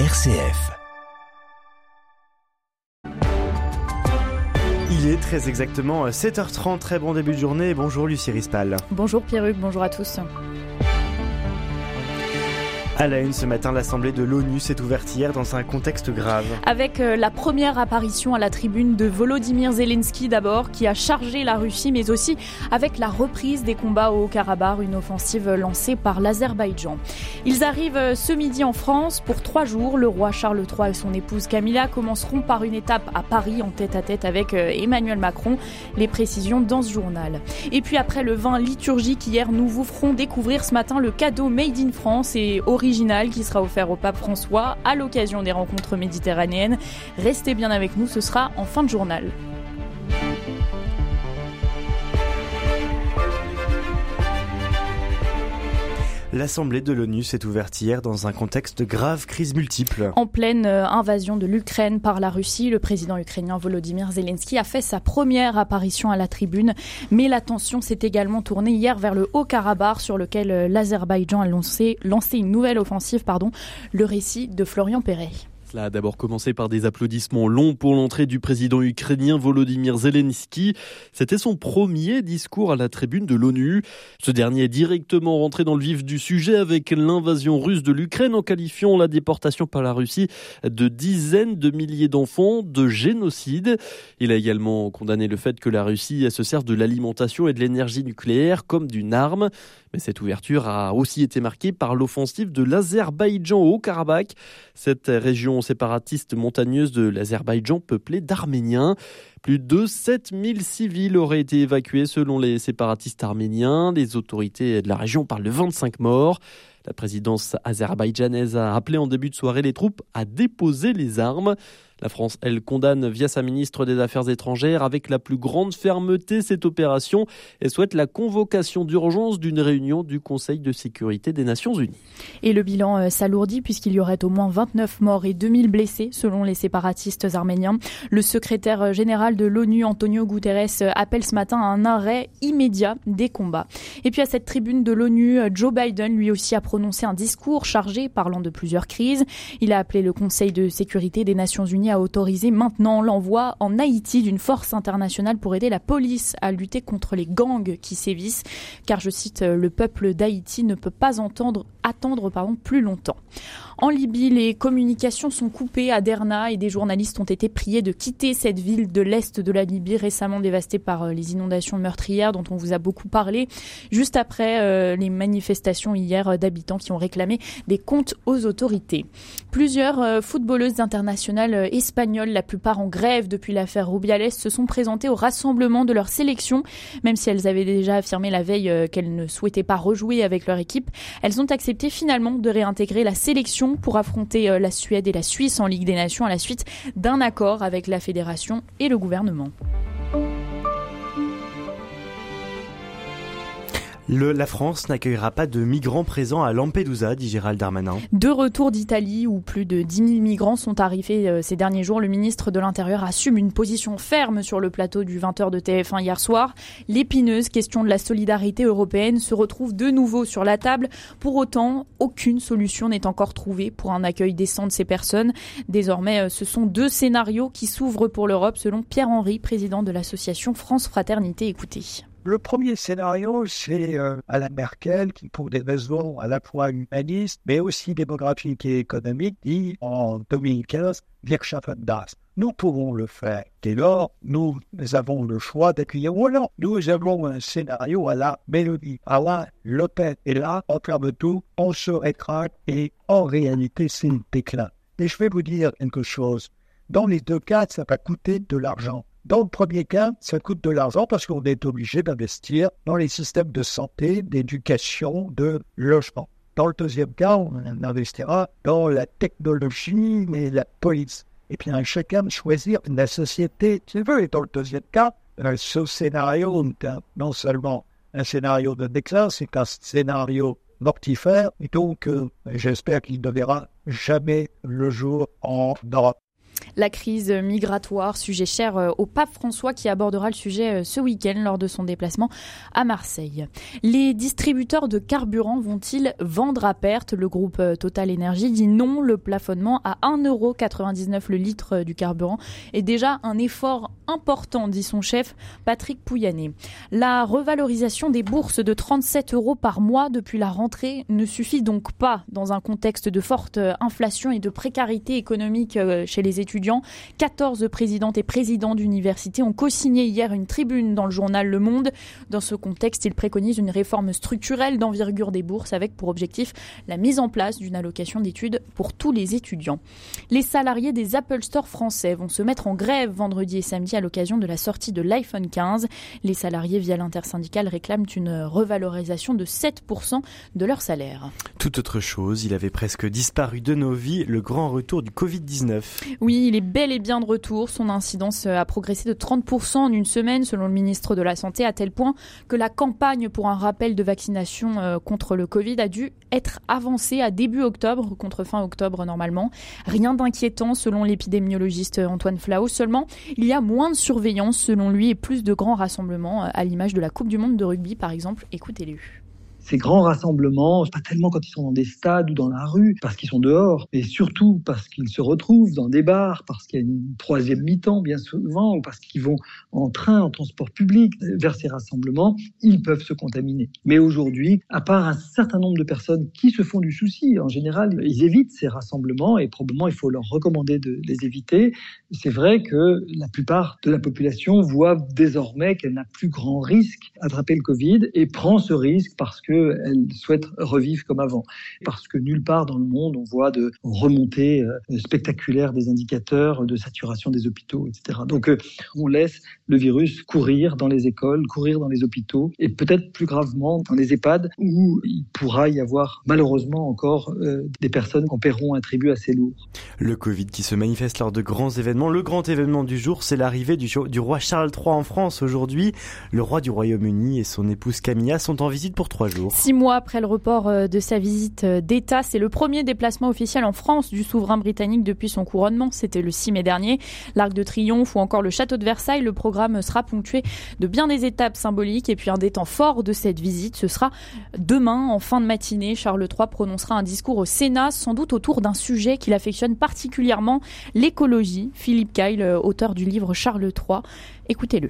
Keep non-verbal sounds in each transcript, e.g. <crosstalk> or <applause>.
RCF. Il est très exactement 7h30, très bon début de journée. Bonjour Lucie Rispal. Bonjour Pierruc, bonjour à tous. À la une ce matin, l'Assemblée de l'ONU s'est ouverte hier dans un contexte grave. Avec euh, la première apparition à la tribune de Volodymyr Zelensky d'abord, qui a chargé la Russie, mais aussi avec la reprise des combats au Haut-Karabakh, une offensive lancée par l'Azerbaïdjan. Ils arrivent euh, ce midi en France pour trois jours. Le roi Charles III et son épouse Camilla commenceront par une étape à Paris en tête-à-tête avec euh, Emmanuel Macron. Les précisions dans ce journal. Et puis après le vin liturgique, hier, nous vous ferons découvrir ce matin le cadeau Made in France et qui sera offert au pape François à l'occasion des rencontres méditerranéennes. Restez bien avec nous, ce sera en fin de journal. L'Assemblée de l'ONU s'est ouverte hier dans un contexte de grave crise multiple. En pleine euh, invasion de l'Ukraine par la Russie, le président ukrainien Volodymyr Zelensky a fait sa première apparition à la tribune, mais l'attention s'est également tournée hier vers le Haut-Karabakh sur lequel euh, l'Azerbaïdjan a lancé, lancé une nouvelle offensive, pardon, le récit de Florian Perret. Cela a d'abord commencé par des applaudissements longs pour l'entrée du président ukrainien Volodymyr Zelensky. C'était son premier discours à la tribune de l'ONU. Ce dernier est directement rentré dans le vif du sujet avec l'invasion russe de l'Ukraine en qualifiant la déportation par la Russie de dizaines de milliers d'enfants de génocide. Il a également condamné le fait que la Russie se serve de l'alimentation et de l'énergie nucléaire comme d'une arme. Mais cette ouverture a aussi été marquée par l'offensive de l'Azerbaïdjan au Karabakh, cette région séparatiste montagneuse de l'Azerbaïdjan peuplée d'Arméniens. Plus de 7000 civils auraient été évacués selon les séparatistes arméniens. Les autorités de la région parlent de 25 morts. La présidence azerbaïdjanaise a appelé en début de soirée les troupes à déposer les armes. La France, elle, condamne via sa ministre des Affaires étrangères avec la plus grande fermeté cette opération et souhaite la convocation d'urgence d'une réunion du Conseil de sécurité des Nations Unies. Et le bilan euh, s'alourdit puisqu'il y aurait au moins 29 morts et 2000 blessés selon les séparatistes arméniens. Le secrétaire euh, de l'ONU, Antonio Guterres, euh, appelle ce matin à un arrêt immédiat des combats. Et puis à cette tribune de l'ONU, Joe Biden lui aussi a prononcé un discours chargé parlant de plusieurs crises. Il a appelé le Conseil de sécurité des Nations Unies à autoriser maintenant l'envoi en Haïti d'une force internationale pour aider la police à lutter contre les gangs qui sévissent, car je cite, le peuple d'Haïti ne peut pas attendre plus longtemps. En Libye, les communications sont coupées à Derna et des journalistes ont été priés de quitter cette ville de l'est de la Libye récemment dévastée par euh, les inondations meurtrières dont on vous a beaucoup parlé, juste après euh, les manifestations hier euh, d'habitants qui ont réclamé des comptes aux autorités. Plusieurs footballeuses internationales espagnoles, la plupart en grève depuis l'affaire Rubiales, se sont présentées au rassemblement de leur sélection, même si elles avaient déjà affirmé la veille qu'elles ne souhaitaient pas rejouer avec leur équipe. Elles ont accepté finalement de réintégrer la sélection pour affronter euh, la Suède et la Suisse en Ligue des Nations à la suite d'un accord avec la fédération et le gouvernement. La France n'accueillera pas de migrants présents à Lampedusa, dit Gérald Darmanin. De retour d'Italie, où plus de 10 000 migrants sont arrivés euh, ces derniers jours, le ministre de l'Intérieur assume une position ferme sur le plateau du 20h de TF1 hier soir. L'épineuse question de la solidarité européenne se retrouve de nouveau sur la table. Pour autant, aucune solution n'est encore trouvée pour un accueil décent de ces personnes. Désormais, euh, ce sont deux scénarios qui s'ouvrent pour l'Europe, selon Pierre-Henri, président de l'association France Fraternité. Écoutez. Le premier scénario, c'est euh, Alain Merkel qui, pour des raisons à la fois humanistes, mais aussi démographiques et économiques, dit en 2015 Wir schaffen das. Nous pouvons le faire. Dès lors, nous avons le choix d'accueillir ou non. Nous avons un scénario à la mélodie, à la Lopez. Et là, on ferme tout, on se rétracte et en réalité, c'est le déclin. Et je vais vous dire quelque chose. Dans les deux cas, ça va coûter de l'argent. Dans le premier cas, ça coûte de l'argent parce qu'on est obligé d'investir dans les systèmes de santé, d'éducation, de logement. Dans le deuxième cas, on investira dans la technologie et la police. Et bien, chacun de choisir la société qu'il veut. Et dans le deuxième cas, ce scénario est non seulement un scénario de déclin, c'est un scénario mortifère. Et donc, euh, j'espère qu'il ne verra jamais le jour en Europe. La crise migratoire, sujet cher euh, au pape François qui abordera le sujet euh, ce week-end lors de son déplacement à Marseille. Les distributeurs de carburant vont-ils vendre à perte? Le groupe euh, Total Energy dit non. Le plafonnement à 1,99€ le litre du carburant est déjà un effort important, dit son chef Patrick Pouyanné. La revalorisation des bourses de 37 euros par mois depuis la rentrée ne suffit donc pas dans un contexte de forte inflation et de précarité économique chez les étudiants 14 présidentes et présidents d'universités ont co-signé hier une tribune dans le journal Le Monde. Dans ce contexte, ils préconisent une réforme structurelle d'envergure des bourses avec pour objectif la mise en place d'une allocation d'études pour tous les étudiants. Les salariés des Apple Store français vont se mettre en grève vendredi et samedi à l'occasion de la sortie de l'iPhone 15. Les salariés via l'intersyndicale réclament une revalorisation de 7% de leur salaire. Tout autre chose, il avait presque disparu de nos vies, le grand retour du Covid-19. Oui, il est bel et bien de retour. Son incidence a progressé de 30% en une semaine, selon le ministre de la Santé, à tel point que la campagne pour un rappel de vaccination euh, contre le Covid a dû être avancée à début octobre, contre fin octobre normalement. Rien d'inquiétant, selon l'épidémiologiste Antoine Flau. Seulement, il y a moins de surveillance, selon lui, et plus de grands rassemblements, à l'image de la Coupe du Monde de rugby, par exemple. Écoutez-le ces grands rassemblements, pas tellement quand ils sont dans des stades ou dans la rue, parce qu'ils sont dehors, mais surtout parce qu'ils se retrouvent dans des bars, parce qu'il y a une troisième mi-temps bien souvent, ou parce qu'ils vont en train, en transport public vers ces rassemblements, ils peuvent se contaminer. Mais aujourd'hui, à part un certain nombre de personnes qui se font du souci, en général, ils évitent ces rassemblements et probablement il faut leur recommander de les éviter. C'est vrai que la plupart de la population voit désormais qu'elle n'a plus grand risque d'attraper le Covid et prend ce risque parce que elle souhaite revivre comme avant. Parce que nulle part dans le monde on voit de remontées euh, spectaculaires des indicateurs de saturation des hôpitaux, etc. Donc euh, on laisse le virus courir dans les écoles, courir dans les hôpitaux et peut-être plus gravement dans les EHPAD où il pourra y avoir malheureusement encore euh, des personnes qui en paieront un tribut assez lourd. Le Covid qui se manifeste lors de grands événements. Le grand événement du jour, c'est l'arrivée du, roi Charles III en France aujourd'hui. Le roi du Royaume-Uni et son épouse Camilla sont en visite pour trois jours. Six mois après le report euh, de sa visite euh, d'État, c'est le premier déplacement officiel en France du souverain britannique depuis son couronnement. C'était le 6 mai dernier. L'Arc de Triomphe ou encore le Château de Versailles, le programme sera ponctué de bien des étapes symboliques. Et puis un des temps forts de cette visite, ce sera demain, en fin de matinée. Charles III prononcera un discours au Sénat, sans doute autour d'un sujet qu'il affectionne particulièrement, l'écologie. Philippe Kyle, euh, auteur du livre Charles III. Écoutez-le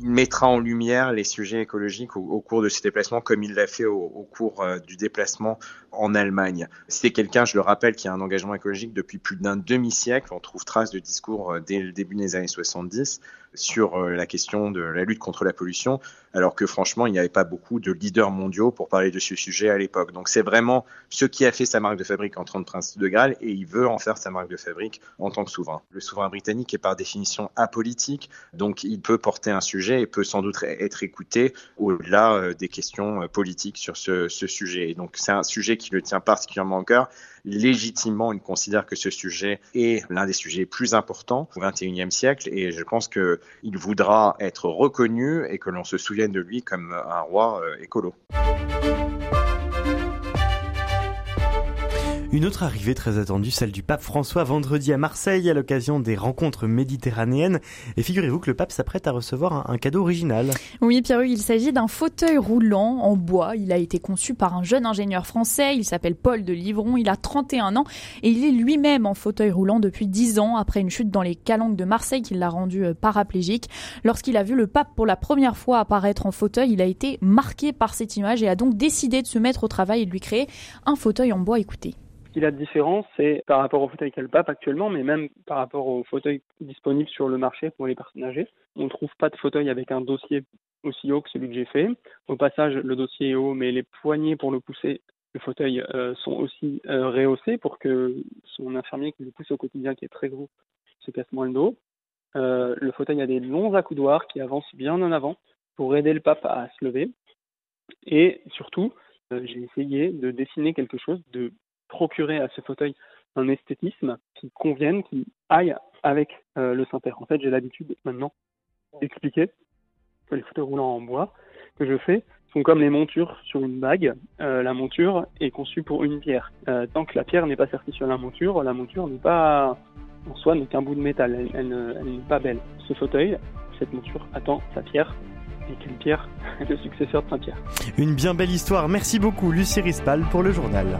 il mettra en lumière les sujets écologiques au, cours de ses déplacements, comme il l'a fait au, cours euh, du déplacement en Allemagne. C'est quelqu'un, je le rappelle, qui a un engagement écologique depuis plus d'un demi-siècle. On trouve trace de discours euh, dès le début des années 70 sur euh, la question de la lutte contre la pollution, alors que franchement, il n'y avait pas beaucoup de leaders mondiaux pour parler de ce sujet à l'époque. Donc c'est vraiment ce qui a fait sa marque de fabrique en tant que prince de Galles et il veut en faire sa marque de fabrique en tant que souverain. Le souverain britannique est par définition apolitique, donc il peut porter un sujet et peut sans doute être écouté au-delà euh, des questions euh, politiques sur ce, sujet. Et donc c'est un sujet qui le tient particulièrement au cœur légitimement, il considère que ce sujet est l'un des sujets plus importants au XXIe siècle et je pense qu'il voudra être reconnu et que l'on se souvienne de lui comme un roi euh, écolo. Une autre arrivée très attendue, celle du pape François vendredi à Marseille à l'occasion des rencontres méditerranéennes. Et figurez-vous que le pape s'apprête à recevoir un, cadeau original. Oui, Pierre, il s'agit d'un fauteuil roulant en bois. Il a été conçu par un jeune ingénieur français. Il s'appelle Paul de Livron. Il a 31 ans et il est lui-même en fauteuil roulant depuis 10 ans après une chute dans les calanques de Marseille qui l'a rendu euh, paraplégique. Lorsqu'il a vu le pape pour la première fois apparaître en fauteuil, il a été marqué par cette image et a donc décidé de se mettre au travail et de lui créer un fauteuil en bois. Écoutez. Ce qu'il a de différent, c'est par rapport au fauteuil qu'a le pape actuellement, mais même par rapport au fauteuil disponible sur le marché pour les personnes âgées. On ne trouve pas de fauteuil avec un dossier aussi haut que celui que j'ai fait. Au passage, le dossier est haut, mais les poignées pour le pousser, le fauteuil, euh, sont aussi euh, rehaussés pour que son infirmier qui le pousse au quotidien, qui est très gros, se casse moins le dos. Euh, le fauteuil a des longs accoudoirs qui avancent bien en avant pour aider le pape à se lever. Et surtout, j'ai essayé de dessiner quelque chose de procurer à ce fauteuil un esthétisme qui convienne, qui aille avec euh, le Saint-Père. En fait, j'ai l'habitude maintenant d'expliquer que les fauteuils roulants en bois que je fais sont comme les montures sur une bague. Euh, la monture est conçue pour une pierre. Euh, tant que la pierre n'est pas sertie sur la monture, la monture n'est pas en soi n'est qu'un bout de métal, elle, n'est pas belle. Ce fauteuil, cette monture attend sa pierre. Et quelle pierre <laughs> Le successeur de Saint-Pierre. Une bien belle histoire. Merci beaucoup, Lucie Rispal, pour le journal.